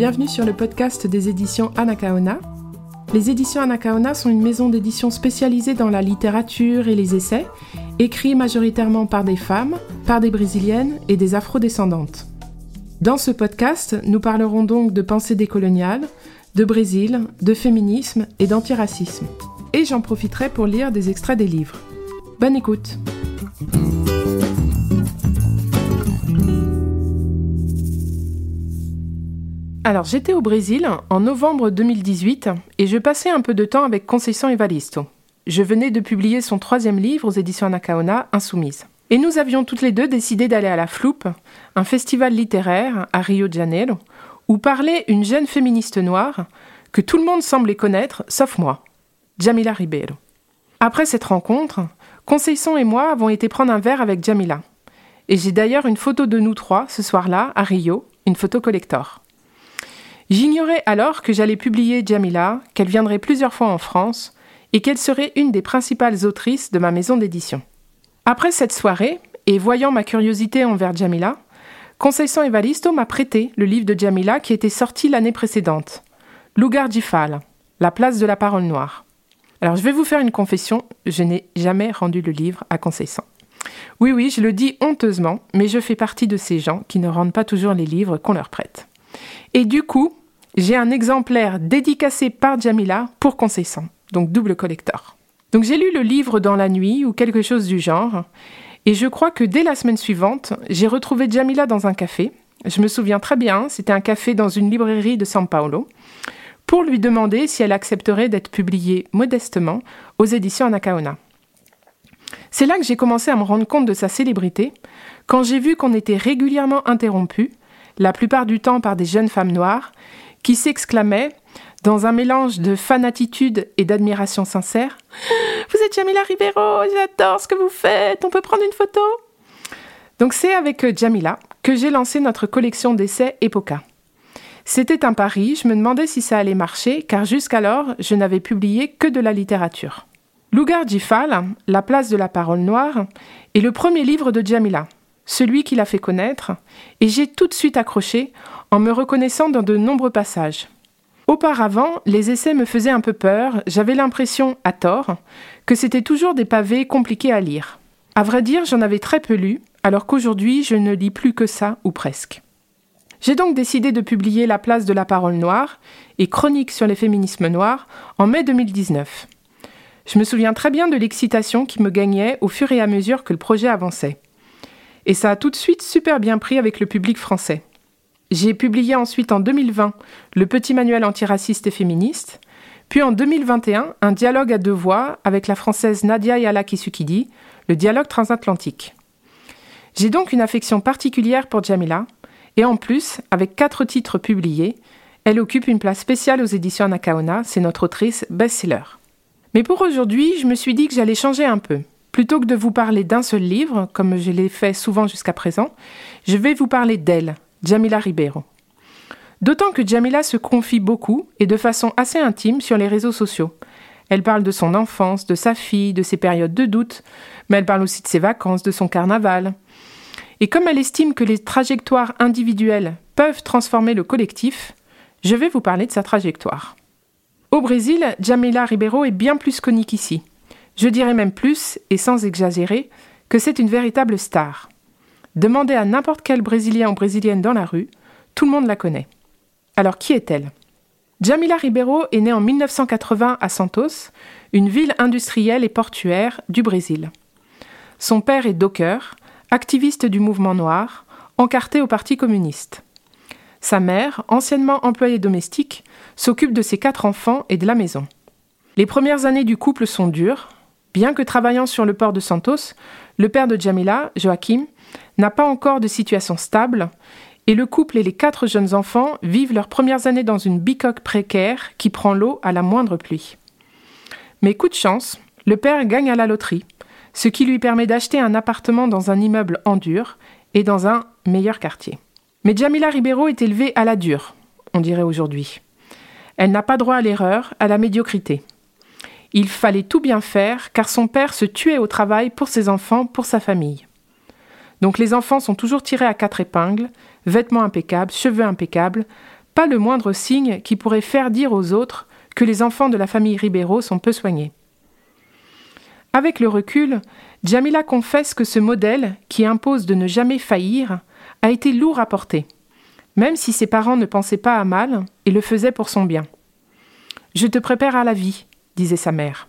bienvenue sur le podcast des éditions Anakaona. Les éditions Anakaona sont une maison d'édition spécialisée dans la littérature et les essais, écrits majoritairement par des femmes, par des brésiliennes et des afrodescendantes. Dans ce podcast, nous parlerons donc de pensée décoloniale, de Brésil, de féminisme et d'antiracisme. Et j'en profiterai pour lire des extraits des livres. Bonne écoute! Alors j'étais au Brésil en novembre 2018 et je passais un peu de temps avec Conceição Evaristo. Je venais de publier son troisième livre aux éditions Anacaona, Insoumise. Et nous avions toutes les deux décidé d'aller à la Floupe, un festival littéraire à Rio de Janeiro, où parlait une jeune féministe noire que tout le monde semblait connaître, sauf moi, Jamila Ribeiro. Après cette rencontre, Conceição et moi avons été prendre un verre avec Jamila. Et j'ai d'ailleurs une photo de nous trois ce soir-là, à Rio, une photo collector. J'ignorais alors que j'allais publier Jamila, qu'elle viendrait plusieurs fois en France et qu'elle serait une des principales autrices de ma maison d'édition. Après cette soirée, et voyant ma curiosité envers Jamila, Conceição Evaristo m'a prêté le livre de Jamila qui était sorti l'année précédente, Lugar Gifal, La place de la parole noire. Alors je vais vous faire une confession, je n'ai jamais rendu le livre à Conceição. Oui, oui, je le dis honteusement, mais je fais partie de ces gens qui ne rendent pas toujours les livres qu'on leur prête. Et du coup, j'ai un exemplaire dédicacé par Jamila pour Conceição, donc double collector. Donc j'ai lu le livre dans la nuit ou quelque chose du genre, et je crois que dès la semaine suivante, j'ai retrouvé Jamila dans un café. Je me souviens très bien, c'était un café dans une librairie de São Paulo, pour lui demander si elle accepterait d'être publiée modestement aux éditions Anacaona. C'est là que j'ai commencé à me rendre compte de sa célébrité, quand j'ai vu qu'on était régulièrement interrompu, la plupart du temps par des jeunes femmes noires, qui s'exclamait, dans un mélange de fanatitude et d'admiration sincère Vous êtes Jamila Ribeiro, j'adore ce que vous faites, on peut prendre une photo? Donc c'est avec euh, Jamila que j'ai lancé notre collection d'essais Epoca. C'était un pari, je me demandais si ça allait marcher, car jusqu'alors, je n'avais publié que de la littérature. Lugar Jifal, La place de la parole noire, est le premier livre de Jamila, celui qui l'a fait connaître, et j'ai tout de suite accroché en me reconnaissant dans de nombreux passages. Auparavant, les essais me faisaient un peu peur, j'avais l'impression, à tort, que c'était toujours des pavés compliqués à lire. À vrai dire, j'en avais très peu lu, alors qu'aujourd'hui je ne lis plus que ça, ou presque. J'ai donc décidé de publier La place de la parole noire et Chronique sur les féminismes noirs en mai 2019. Je me souviens très bien de l'excitation qui me gagnait au fur et à mesure que le projet avançait. Et ça a tout de suite super bien pris avec le public français. J'ai publié ensuite en 2020 le petit manuel antiraciste et féministe, puis en 2021 un dialogue à deux voix avec la française Nadia Yala Kisukidi, le dialogue transatlantique. J'ai donc une affection particulière pour Jamila, et en plus, avec quatre titres publiés, elle occupe une place spéciale aux éditions Nakaona, c'est notre autrice best-seller. Mais pour aujourd'hui, je me suis dit que j'allais changer un peu. Plutôt que de vous parler d'un seul livre, comme je l'ai fait souvent jusqu'à présent, je vais vous parler d'elle, Jamila Ribeiro. D'autant que Jamila se confie beaucoup et de façon assez intime sur les réseaux sociaux. Elle parle de son enfance, de sa fille, de ses périodes de doute, mais elle parle aussi de ses vacances, de son carnaval. Et comme elle estime que les trajectoires individuelles peuvent transformer le collectif, je vais vous parler de sa trajectoire. Au Brésil, Jamila Ribeiro est bien plus connue qu'ici. Je dirais même plus, et sans exagérer, que c'est une véritable star. Demandez à n'importe quel Brésilien ou Brésilienne dans la rue, tout le monde la connaît. Alors qui est-elle? Jamila Ribeiro est née en 1980 à Santos, une ville industrielle et portuaire du Brésil. Son père est docker, activiste du mouvement noir, encarté au Parti communiste. Sa mère, anciennement employée domestique, s'occupe de ses quatre enfants et de la maison. Les premières années du couple sont dures. Bien que travaillant sur le port de Santos, le père de Jamila, Joachim, n'a pas encore de situation stable et le couple et les quatre jeunes enfants vivent leurs premières années dans une bicoque précaire qui prend l'eau à la moindre pluie. Mais coup de chance, le père gagne à la loterie, ce qui lui permet d'acheter un appartement dans un immeuble en dur et dans un meilleur quartier. Mais Jamila Ribeiro est élevée à la dure, on dirait aujourd'hui. Elle n'a pas droit à l'erreur, à la médiocrité. Il fallait tout bien faire car son père se tuait au travail pour ses enfants, pour sa famille. Donc les enfants sont toujours tirés à quatre épingles, vêtements impeccables, cheveux impeccables, pas le moindre signe qui pourrait faire dire aux autres que les enfants de la famille Ribeiro sont peu soignés. Avec le recul, Jamila confesse que ce modèle, qui impose de ne jamais faillir, a été lourd à porter, même si ses parents ne pensaient pas à mal et le faisaient pour son bien. Je te prépare à la vie, disait sa mère.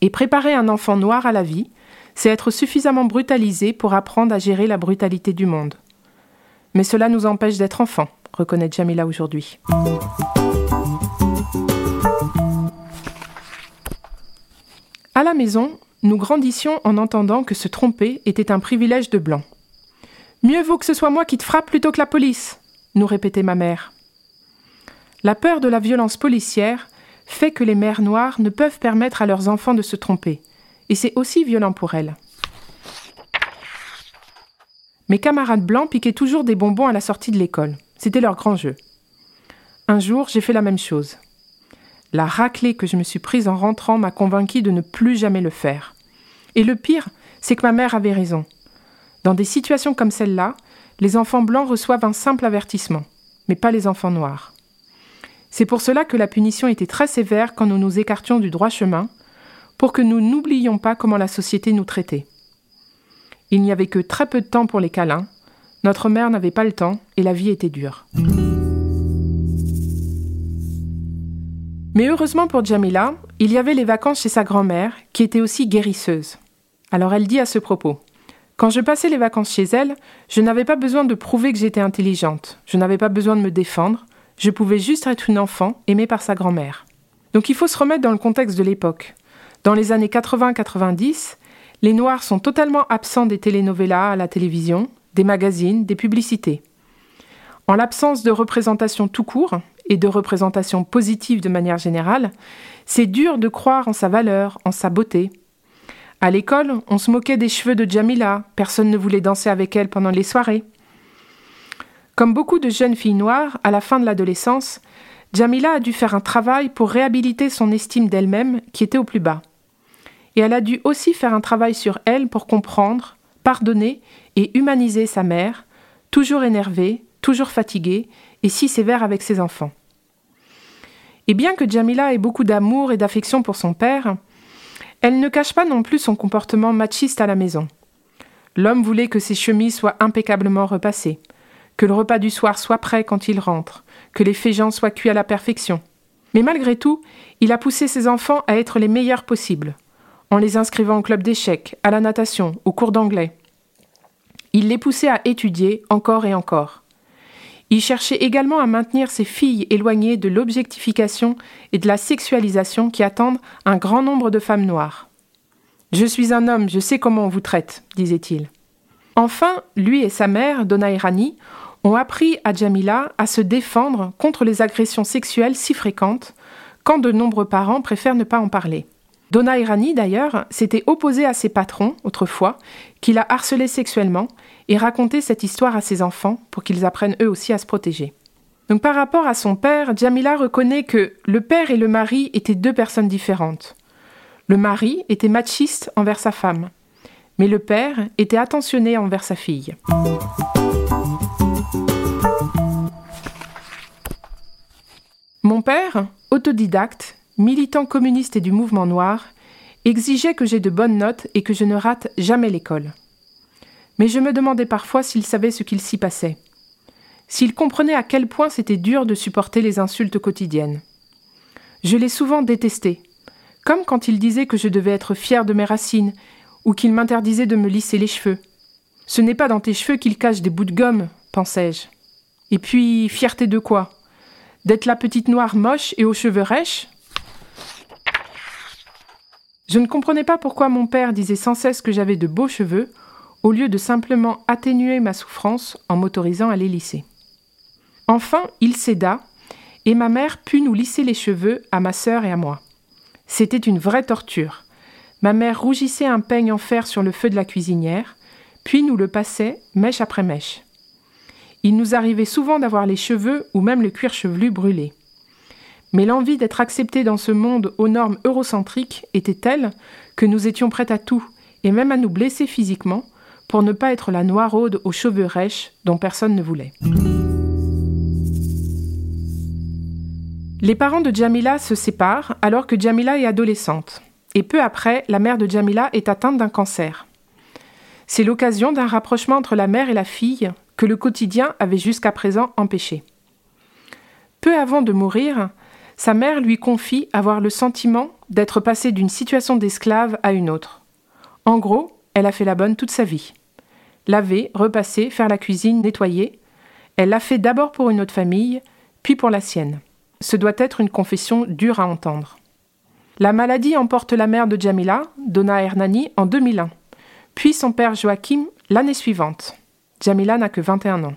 Et préparer un enfant noir à la vie, c'est être suffisamment brutalisé pour apprendre à gérer la brutalité du monde. Mais cela nous empêche d'être enfants, reconnaît Jamila aujourd'hui. À la maison, nous grandissions en entendant que se tromper était un privilège de blanc. Mieux vaut que ce soit moi qui te frappe plutôt que la police, nous répétait ma mère. La peur de la violence policière fait que les mères noires ne peuvent permettre à leurs enfants de se tromper, et c'est aussi violent pour elles. Mes camarades blancs piquaient toujours des bonbons à la sortie de l'école. C'était leur grand jeu. Un jour, j'ai fait la même chose. La raclée que je me suis prise en rentrant m'a convaincu de ne plus jamais le faire. Et le pire, c'est que ma mère avait raison. Dans des situations comme celle-là, les enfants blancs reçoivent un simple avertissement, mais pas les enfants noirs. C'est pour cela que la punition était très sévère quand nous nous écartions du droit chemin, pour que nous n'oublions pas comment la société nous traitait. Il n'y avait que très peu de temps pour les câlins, notre mère n'avait pas le temps et la vie était dure. Mais heureusement pour Jamila, il y avait les vacances chez sa grand-mère, qui était aussi guérisseuse. Alors elle dit à ce propos Quand je passais les vacances chez elle, je n'avais pas besoin de prouver que j'étais intelligente, je n'avais pas besoin de me défendre, je pouvais juste être une enfant aimée par sa grand-mère. Donc il faut se remettre dans le contexte de l'époque. Dans les années 80-90, les Noirs sont totalement absents des telenovelas à la télévision, des magazines, des publicités. En l'absence de représentation tout court, et de représentation positive de manière générale, c'est dur de croire en sa valeur, en sa beauté. À l'école, on se moquait des cheveux de Jamila, personne ne voulait danser avec elle pendant les soirées. Comme beaucoup de jeunes filles noires, à la fin de l'adolescence, Jamila a dû faire un travail pour réhabiliter son estime d'elle-même qui était au plus bas. Et elle a dû aussi faire un travail sur elle pour comprendre, pardonner et humaniser sa mère, toujours énervée, toujours fatiguée et si sévère avec ses enfants. Et bien que Jamila ait beaucoup d'amour et d'affection pour son père, elle ne cache pas non plus son comportement machiste à la maison. L'homme voulait que ses chemises soient impeccablement repassées, que le repas du soir soit prêt quand il rentre, que les féjans soient cuits à la perfection. Mais malgré tout, il a poussé ses enfants à être les meilleurs possibles, en les inscrivant au club d'échecs, à la natation, au cours d'anglais. Il les poussait à étudier encore et encore. Il cherchait également à maintenir ses filles éloignées de l'objectification et de la sexualisation qui attendent un grand nombre de femmes noires. Je suis un homme, je sais comment on vous traite, disait-il. Enfin, lui et sa mère, Donna Irani, ont appris à Jamila à se défendre contre les agressions sexuelles si fréquentes, quand de nombreux parents préfèrent ne pas en parler. Donna Irani, d'ailleurs, s'était opposée à ses patrons, autrefois, qui la harcelait sexuellement, et racontait cette histoire à ses enfants pour qu'ils apprennent eux aussi à se protéger. Donc par rapport à son père, Jamila reconnaît que le père et le mari étaient deux personnes différentes. Le mari était machiste envers sa femme, mais le père était attentionné envers sa fille. Mon père, autodidacte, militant communiste et du mouvement noir, exigeait que j'ai de bonnes notes et que je ne rate jamais l'école. Mais je me demandais parfois s'il savait ce qu'il s'y passait, s'il comprenait à quel point c'était dur de supporter les insultes quotidiennes. Je l'ai souvent détesté, comme quand il disait que je devais être fier de mes racines, ou qu'il m'interdisait de me lisser les cheveux. Ce n'est pas dans tes cheveux qu'il cache des bouts de gomme, pensais-je. Et puis, fierté de quoi? D'être la petite noire moche et aux cheveux rêches? Je ne comprenais pas pourquoi mon père disait sans cesse que j'avais de beaux cheveux, au lieu de simplement atténuer ma souffrance en m'autorisant à les lisser. Enfin, il céda, et ma mère put nous lisser les cheveux à ma sœur et à moi. C'était une vraie torture. Ma mère rougissait un peigne en fer sur le feu de la cuisinière, puis nous le passait mèche après mèche. Il nous arrivait souvent d'avoir les cheveux ou même le cuir chevelu brûlé. Mais l'envie d'être accepté dans ce monde aux normes eurocentriques était telle que nous étions prêts à tout, et même à nous blesser physiquement, pour ne pas être la noiraude aux cheveux rêches dont personne ne voulait. Les parents de Jamila se séparent alors que Jamila est adolescente. Et peu après, la mère de Jamila est atteinte d'un cancer. C'est l'occasion d'un rapprochement entre la mère et la fille que le quotidien avait jusqu'à présent empêché. Peu avant de mourir, sa mère lui confie avoir le sentiment d'être passée d'une situation d'esclave à une autre. En gros, elle a fait la bonne toute sa vie. Laver, repasser, faire la cuisine, nettoyer. Elle l'a fait d'abord pour une autre famille, puis pour la sienne. Ce doit être une confession dure à entendre. La maladie emporte la mère de Jamila, Donna Hernani, en 2001, puis son père Joachim l'année suivante. Jamila n'a que 21 ans.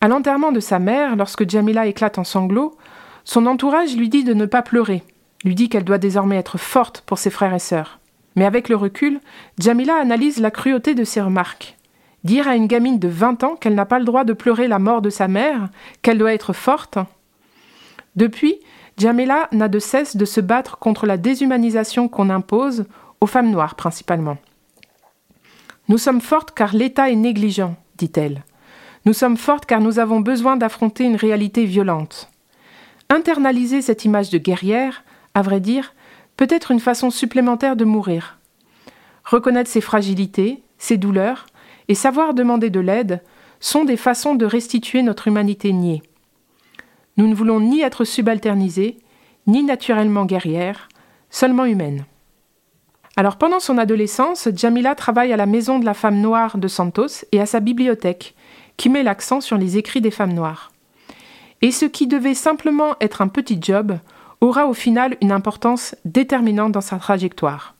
À l'enterrement de sa mère, lorsque Jamila éclate en sanglots, son entourage lui dit de ne pas pleurer, lui dit qu'elle doit désormais être forte pour ses frères et sœurs. Mais avec le recul, Jamila analyse la cruauté de ses remarques. Dire à une gamine de 20 ans qu'elle n'a pas le droit de pleurer la mort de sa mère, qu'elle doit être forte. Depuis, Jamila n'a de cesse de se battre contre la déshumanisation qu'on impose, aux femmes noires principalement. Nous sommes fortes car l'État est négligent, dit-elle. Nous sommes fortes car nous avons besoin d'affronter une réalité violente. Internaliser cette image de guerrière, à vrai dire, peut être une façon supplémentaire de mourir. Reconnaître ses fragilités, ses douleurs, et savoir demander de l'aide sont des façons de restituer notre humanité niée. Nous ne voulons ni être subalternisés, ni naturellement guerrières, seulement humaines. Alors pendant son adolescence, Jamila travaille à la Maison de la femme noire de Santos et à sa bibliothèque, qui met l'accent sur les écrits des femmes noires. Et ce qui devait simplement être un petit job aura au final une importance déterminante dans sa trajectoire.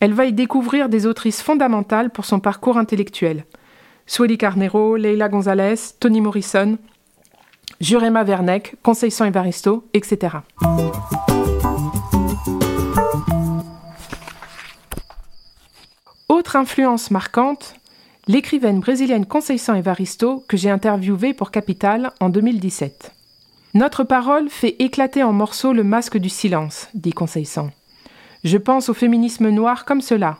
Elle va y découvrir des autrices fondamentales pour son parcours intellectuel. Sueli Carnero, Leila Gonzalez, Toni Morrison, Jurema Werneck, Conseil Evaristo, etc. Autre influence marquante, l'écrivaine brésilienne Conceição Evaristo que j'ai interviewée pour Capital en 2017. Notre parole fait éclater en morceaux le masque du silence, dit Conceição. Je pense au féminisme noir comme cela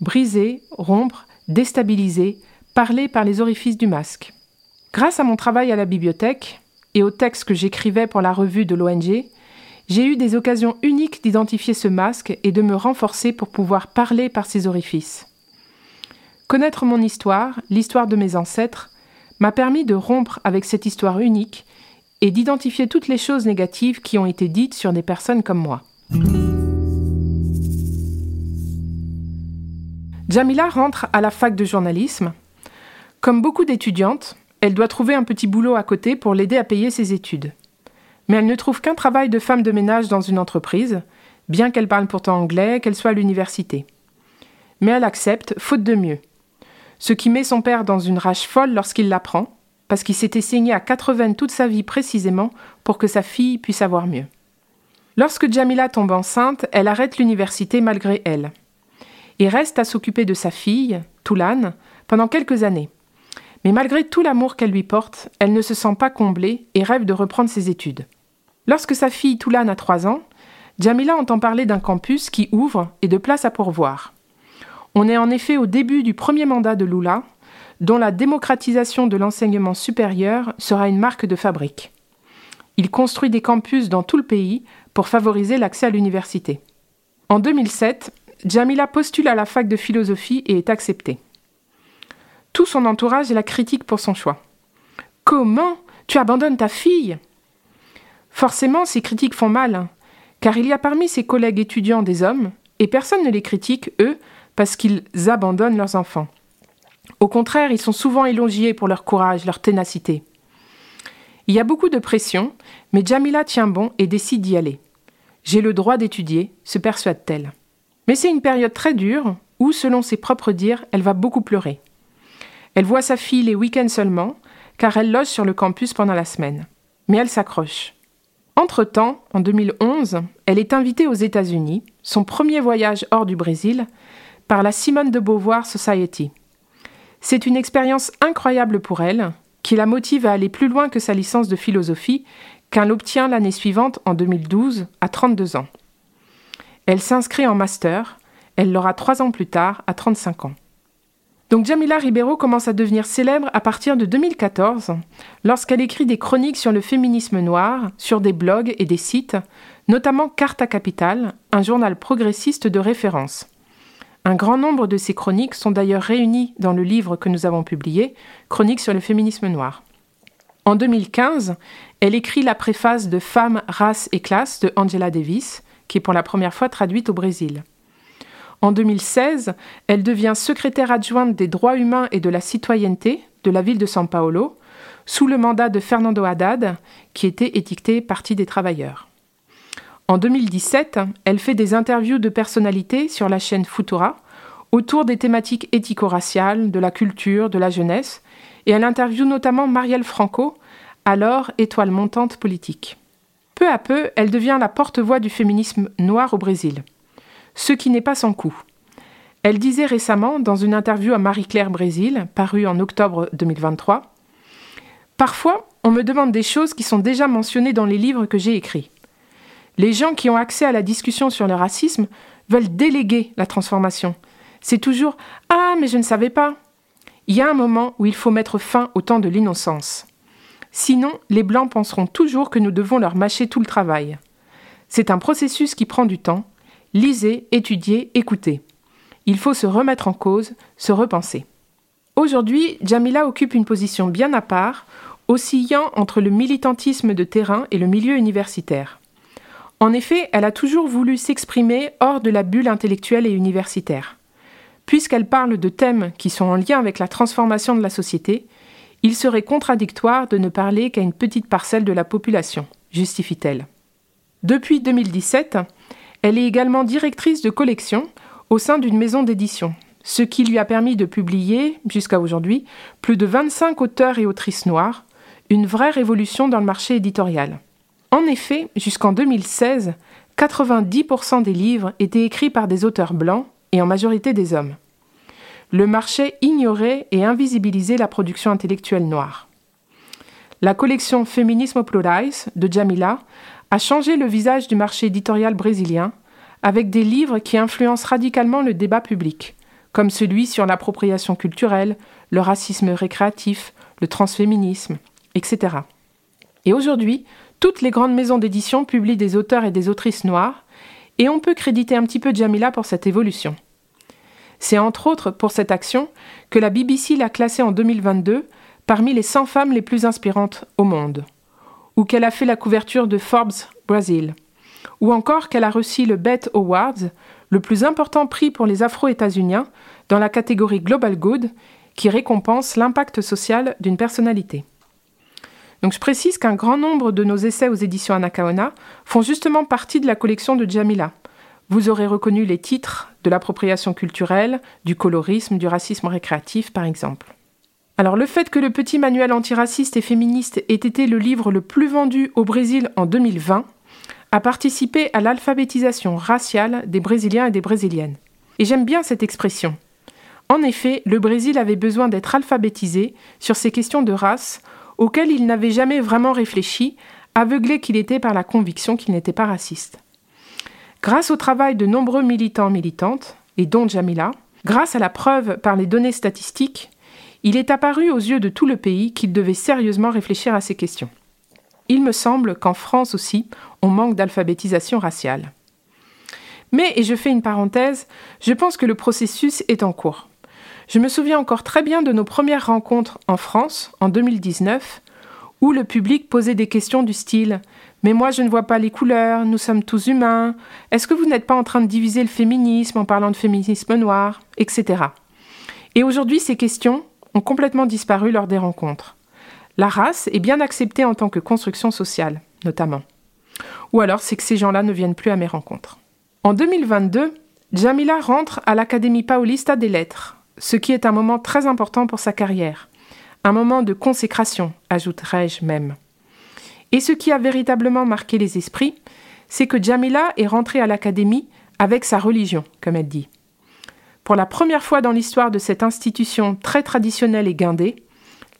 briser, rompre, déstabiliser, parler par les orifices du masque. Grâce à mon travail à la bibliothèque et aux textes que j'écrivais pour la revue de l'ONG, j'ai eu des occasions uniques d'identifier ce masque et de me renforcer pour pouvoir parler par ces orifices. Connaître mon histoire, l'histoire de mes ancêtres, m'a permis de rompre avec cette histoire unique et d'identifier toutes les choses négatives qui ont été dites sur des personnes comme moi. Jamila rentre à la fac de journalisme. Comme beaucoup d'étudiantes, elle doit trouver un petit boulot à côté pour l'aider à payer ses études. Mais elle ne trouve qu'un travail de femme de ménage dans une entreprise, bien qu'elle parle pourtant anglais, qu'elle soit à l'université. Mais elle accepte, faute de mieux. Ce qui met son père dans une rage folle lorsqu'il l'apprend, parce qu'il s'était saigné à 80 toute sa vie précisément pour que sa fille puisse avoir mieux. Lorsque Jamila tombe enceinte, elle arrête l'université malgré elle et reste à s'occuper de sa fille, Toulane, pendant quelques années. Mais malgré tout l'amour qu'elle lui porte, elle ne se sent pas comblée et rêve de reprendre ses études. Lorsque sa fille Toulane a trois ans, Jamila entend parler d'un campus qui ouvre et de places à pourvoir. On est en effet au début du premier mandat de Lula, dont la démocratisation de l'enseignement supérieur sera une marque de fabrique. Il construit des campus dans tout le pays pour favoriser l'accès à l'université. En 2007, Jamila postule à la fac de philosophie et est acceptée. Tout son entourage la critique pour son choix. Comment Tu abandonnes ta fille? Forcément, ces critiques font mal, car il y a parmi ses collègues étudiants des hommes, et personne ne les critique, eux, parce qu'ils abandonnent leurs enfants. Au contraire, ils sont souvent élogiés pour leur courage, leur ténacité. Il y a beaucoup de pression, mais Jamila tient bon et décide d'y aller. J'ai le droit d'étudier, se persuade-t-elle. Mais c'est une période très dure où, selon ses propres dires, elle va beaucoup pleurer. Elle voit sa fille les week-ends seulement, car elle loge sur le campus pendant la semaine. Mais elle s'accroche. Entre-temps, en 2011, elle est invitée aux États-Unis, son premier voyage hors du Brésil, par la Simone de Beauvoir Society. C'est une expérience incroyable pour elle, qui la motive à aller plus loin que sa licence de philosophie, qu'elle obtient l'année suivante, en 2012, à 32 ans. Elle s'inscrit en master, elle l'aura trois ans plus tard, à 35 ans. Donc Jamila Ribeiro commence à devenir célèbre à partir de 2014, lorsqu'elle écrit des chroniques sur le féminisme noir, sur des blogs et des sites, notamment Carta Capital, un journal progressiste de référence. Un grand nombre de ces chroniques sont d'ailleurs réunies dans le livre que nous avons publié, Chroniques sur le féminisme noir. En 2015, elle écrit la préface de Femmes, race et classe de Angela Davis, qui est pour la première fois traduite au Brésil. En 2016, elle devient secrétaire adjointe des droits humains et de la citoyenneté de la ville de São Paulo, sous le mandat de Fernando Haddad, qui était étiqueté Parti des travailleurs. En 2017, elle fait des interviews de personnalités sur la chaîne Futura autour des thématiques éthico-raciales, de la culture, de la jeunesse, et elle interviewe notamment Marielle Franco, alors étoile montante politique. Peu à peu, elle devient la porte-voix du féminisme noir au Brésil ce qui n'est pas sans coût. Elle disait récemment, dans une interview à Marie-Claire Brésil, parue en octobre 2023, Parfois, on me demande des choses qui sont déjà mentionnées dans les livres que j'ai écrits. Les gens qui ont accès à la discussion sur le racisme veulent déléguer la transformation. C'est toujours Ah, mais je ne savais pas. Il y a un moment où il faut mettre fin au temps de l'innocence. Sinon, les Blancs penseront toujours que nous devons leur mâcher tout le travail. C'est un processus qui prend du temps, Lisez, étudiez, écoutez. Il faut se remettre en cause, se repenser. Aujourd'hui, Jamila occupe une position bien à part, oscillant entre le militantisme de terrain et le milieu universitaire. En effet, elle a toujours voulu s'exprimer hors de la bulle intellectuelle et universitaire. Puisqu'elle parle de thèmes qui sont en lien avec la transformation de la société, il serait contradictoire de ne parler qu'à une petite parcelle de la population, justifie-t-elle. Depuis 2017, elle est également directrice de collection au sein d'une maison d'édition, ce qui lui a permis de publier, jusqu'à aujourd'hui, plus de 25 auteurs et autrices noires, une vraie révolution dans le marché éditorial. En effet, jusqu'en 2016, 90% des livres étaient écrits par des auteurs blancs et en majorité des hommes. Le marché ignorait et invisibilisait la production intellectuelle noire. La collection Féminisme Plurais de Jamila a changé le visage du marché éditorial brésilien avec des livres qui influencent radicalement le débat public, comme celui sur l'appropriation culturelle, le racisme récréatif, le transféminisme, etc. Et aujourd'hui, toutes les grandes maisons d'édition publient des auteurs et des autrices noires, et on peut créditer un petit peu Jamila pour cette évolution. C'est entre autres pour cette action que la BBC l'a classée en 2022 parmi les 100 femmes les plus inspirantes au monde ou qu'elle a fait la couverture de Forbes Brazil, ou encore qu'elle a reçu le BET Awards, le plus important prix pour les Afro-États-Uniens dans la catégorie Global Good, qui récompense l'impact social d'une personnalité. Donc je précise qu'un grand nombre de nos essais aux éditions Anakaona font justement partie de la collection de Jamila. Vous aurez reconnu les titres de l'appropriation culturelle, du colorisme, du racisme récréatif par exemple. Alors le fait que le petit manuel antiraciste et féministe ait été le livre le plus vendu au Brésil en 2020 a participé à l'alphabétisation raciale des Brésiliens et des Brésiliennes. Et j'aime bien cette expression. En effet, le Brésil avait besoin d'être alphabétisé sur ces questions de race auxquelles il n'avait jamais vraiment réfléchi, aveuglé qu'il était par la conviction qu'il n'était pas raciste. Grâce au travail de nombreux militants militantes, et dont Jamila, grâce à la preuve par les données statistiques, il est apparu aux yeux de tout le pays qu'il devait sérieusement réfléchir à ces questions. Il me semble qu'en France aussi, on manque d'alphabétisation raciale. Mais, et je fais une parenthèse, je pense que le processus est en cours. Je me souviens encore très bien de nos premières rencontres en France, en 2019, où le public posait des questions du style Mais moi je ne vois pas les couleurs, nous sommes tous humains, est-ce que vous n'êtes pas en train de diviser le féminisme en parlant de féminisme noir? etc. Et aujourd'hui, ces questions, ont complètement disparu lors des rencontres. La race est bien acceptée en tant que construction sociale, notamment. Ou alors c'est que ces gens-là ne viennent plus à mes rencontres. En 2022, Jamila rentre à l'Académie Paulista des Lettres, ce qui est un moment très important pour sa carrière. Un moment de consécration, ajouterais-je même. Et ce qui a véritablement marqué les esprits, c'est que Jamila est rentrée à l'Académie avec sa religion, comme elle dit. Pour la première fois dans l'histoire de cette institution très traditionnelle et guindée,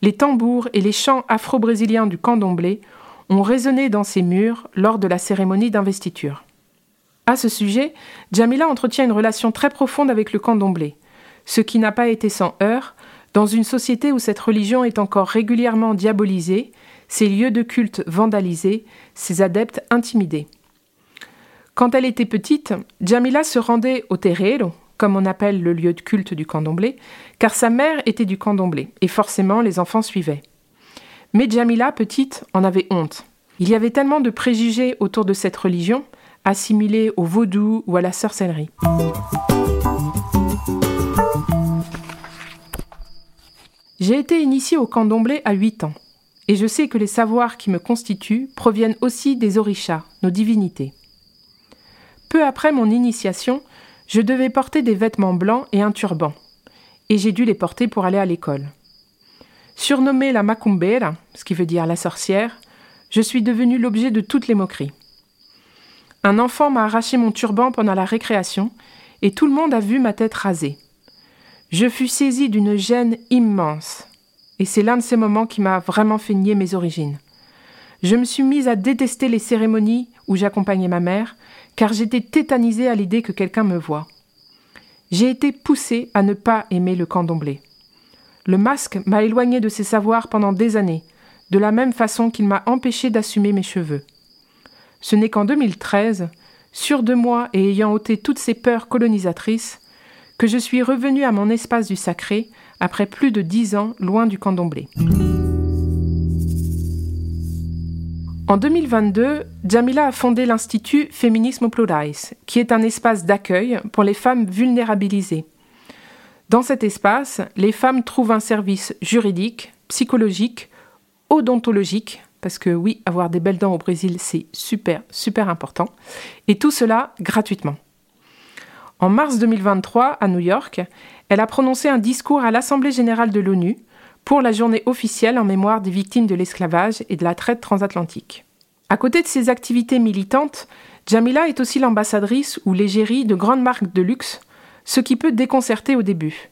les tambours et les chants afro-brésiliens du candomblé ont résonné dans ces murs lors de la cérémonie d'investiture. À ce sujet, Jamila entretient une relation très profonde avec le candomblé, ce qui n'a pas été sans heurts, dans une société où cette religion est encore régulièrement diabolisée, ses lieux de culte vandalisés, ses adeptes intimidés. Quand elle était petite, Jamila se rendait au terrero, comme on appelle le lieu de culte du candomblé, car sa mère était du candomblé, et forcément les enfants suivaient. Mais Jamila, petite, en avait honte. Il y avait tellement de préjugés autour de cette religion, assimilée au vaudou ou à la sorcellerie. J'ai été initiée au candomblé à 8 ans, et je sais que les savoirs qui me constituent proviennent aussi des orishas, nos divinités. Peu après mon initiation, je devais porter des vêtements blancs et un turban, et j'ai dû les porter pour aller à l'école. Surnommée la macumbera, ce qui veut dire la sorcière, je suis devenue l'objet de toutes les moqueries. Un enfant m'a arraché mon turban pendant la récréation, et tout le monde a vu ma tête rasée. Je fus saisie d'une gêne immense, et c'est l'un de ces moments qui m'a vraiment fait nier mes origines. Je me suis mise à détester les cérémonies où j'accompagnais ma mère, car j'étais tétanisée à l'idée que quelqu'un me voie. J'ai été poussée à ne pas aimer le candomblé. Le masque m'a éloignée de ses savoirs pendant des années, de la même façon qu'il m'a empêché d'assumer mes cheveux. Ce n'est qu'en 2013, sûre de moi et ayant ôté toutes ces peurs colonisatrices, que je suis revenue à mon espace du sacré après plus de dix ans loin du candomblé. En 2022, Jamila a fondé l'Institut Féminisme Plurais, qui est un espace d'accueil pour les femmes vulnérabilisées. Dans cet espace, les femmes trouvent un service juridique, psychologique, odontologique, parce que oui, avoir des belles dents au Brésil, c'est super, super important, et tout cela gratuitement. En mars 2023, à New York, elle a prononcé un discours à l'Assemblée générale de l'ONU pour la journée officielle en mémoire des victimes de l'esclavage et de la traite transatlantique. À côté de ses activités militantes, Jamila est aussi l'ambassadrice ou l'égérie de grandes marques de luxe, ce qui peut déconcerter au début.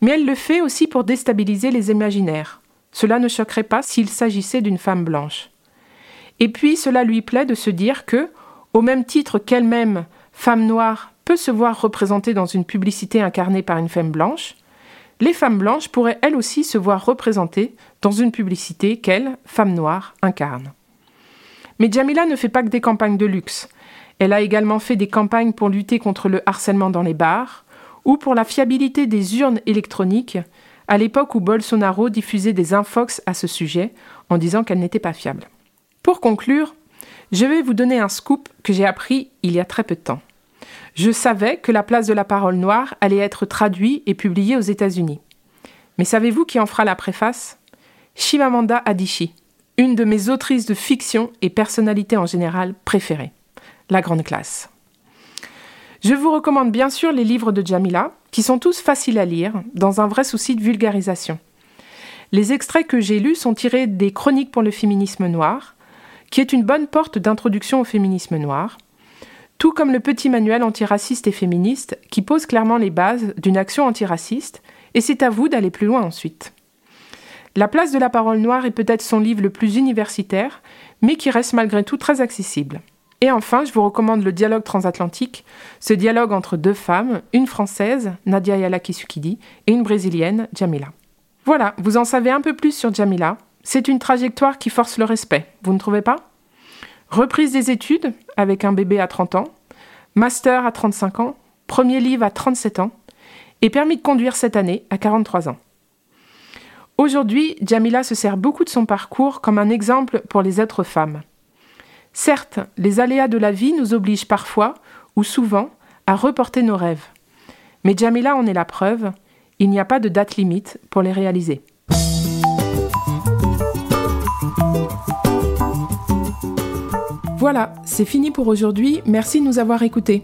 Mais elle le fait aussi pour déstabiliser les imaginaires. Cela ne choquerait pas s'il s'agissait d'une femme blanche. Et puis cela lui plaît de se dire que, au même titre qu'elle-même, femme noire, peut se voir représentée dans une publicité incarnée par une femme blanche, les femmes blanches pourraient elles aussi se voir représentées dans une publicité qu'elle, femme noire, incarne. Mais Jamila ne fait pas que des campagnes de luxe. Elle a également fait des campagnes pour lutter contre le harcèlement dans les bars ou pour la fiabilité des urnes électroniques à l'époque où Bolsonaro diffusait des infox à ce sujet en disant qu'elles n'étaient pas fiables. Pour conclure, je vais vous donner un scoop que j'ai appris il y a très peu de temps. Je savais que la place de la parole noire allait être traduite et publiée aux États-Unis. Mais savez-vous qui en fera la préface? Shimamanda Adichie, une de mes autrices de fiction et personnalité en général préférées. La grande classe. Je vous recommande bien sûr les livres de Jamila, qui sont tous faciles à lire, dans un vrai souci de vulgarisation. Les extraits que j'ai lus sont tirés des Chroniques pour le féminisme noir, qui est une bonne porte d'introduction au féminisme noir, tout comme le petit manuel antiraciste et féministe qui pose clairement les bases d'une action antiraciste, et c'est à vous d'aller plus loin ensuite. La place de la parole noire est peut-être son livre le plus universitaire, mais qui reste malgré tout très accessible. Et enfin, je vous recommande le dialogue transatlantique, ce dialogue entre deux femmes, une française, Nadia Yala Kisukidi, et une brésilienne, Jamila. Voilà, vous en savez un peu plus sur Jamila. C'est une trajectoire qui force le respect, vous ne trouvez pas? Reprise des études avec un bébé à 30 ans, master à 35 ans, premier livre à 37 ans et permis de conduire cette année à 43 ans. Aujourd'hui, Jamila se sert beaucoup de son parcours comme un exemple pour les êtres femmes. Certes, les aléas de la vie nous obligent parfois, ou souvent, à reporter nos rêves. Mais Jamila en est la preuve, il n'y a pas de date limite pour les réaliser. Voilà, c'est fini pour aujourd'hui. Merci de nous avoir écoutés.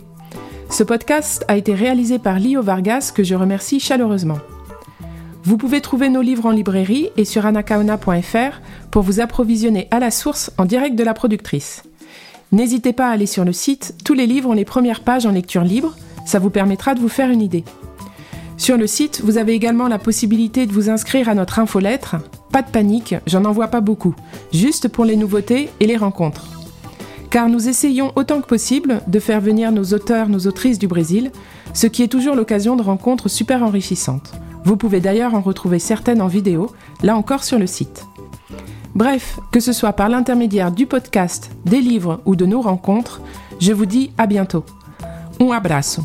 Ce podcast a été réalisé par Lio Vargas, que je remercie chaleureusement. Vous pouvez trouver nos livres en librairie et sur anakaona.fr pour vous approvisionner à la source en direct de la productrice. N'hésitez pas à aller sur le site, tous les livres ont les premières pages en lecture libre, ça vous permettra de vous faire une idée. Sur le site, vous avez également la possibilité de vous inscrire à notre infolettre. Pas de panique, j'en envoie pas beaucoup, juste pour les nouveautés et les rencontres. Car nous essayons autant que possible de faire venir nos auteurs, nos autrices du Brésil, ce qui est toujours l'occasion de rencontres super enrichissantes. Vous pouvez d'ailleurs en retrouver certaines en vidéo, là encore sur le site. Bref, que ce soit par l'intermédiaire du podcast, des livres ou de nos rencontres, je vous dis à bientôt. Un abraço.